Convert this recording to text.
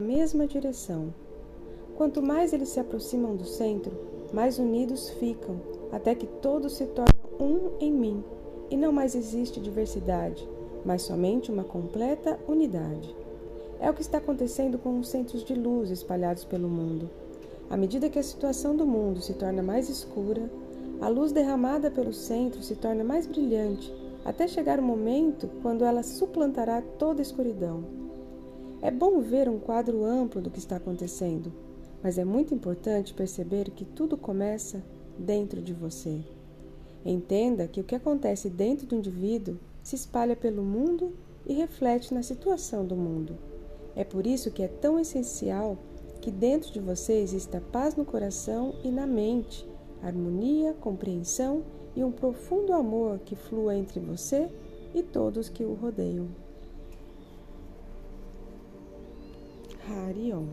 na mesma direção. Quanto mais eles se aproximam do centro, mais unidos ficam, até que todos se tornam um em mim, e não mais existe diversidade, mas somente uma completa unidade. É o que está acontecendo com os centros de luz espalhados pelo mundo. À medida que a situação do mundo se torna mais escura, a luz derramada pelo centro se torna mais brilhante, até chegar o momento quando ela suplantará toda a escuridão. É bom ver um quadro amplo do que está acontecendo, mas é muito importante perceber que tudo começa dentro de você. Entenda que o que acontece dentro do indivíduo se espalha pelo mundo e reflete na situação do mundo. É por isso que é tão essencial que dentro de você exista paz no coração e na mente, harmonia, compreensão e um profundo amor que flua entre você e todos que o rodeiam. Harion